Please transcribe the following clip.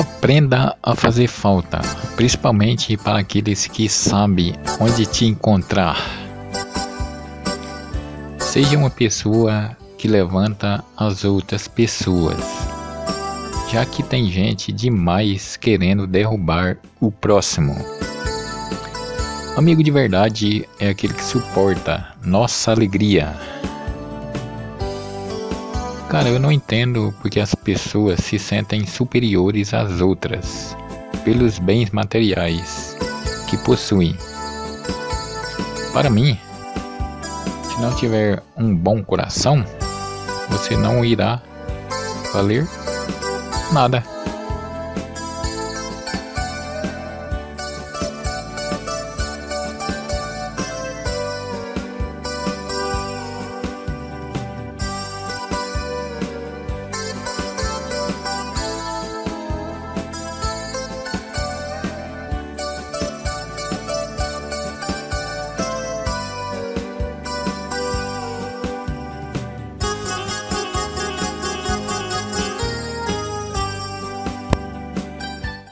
Aprenda a fazer falta, principalmente para aqueles que sabem onde te encontrar. Seja uma pessoa que levanta as outras pessoas, já que tem gente demais querendo derrubar o próximo. Amigo de verdade é aquele que suporta nossa alegria. Cara, eu não entendo porque as pessoas se sentem superiores às outras pelos bens materiais que possuem. Para mim, se não tiver um bom coração, você não irá valer nada.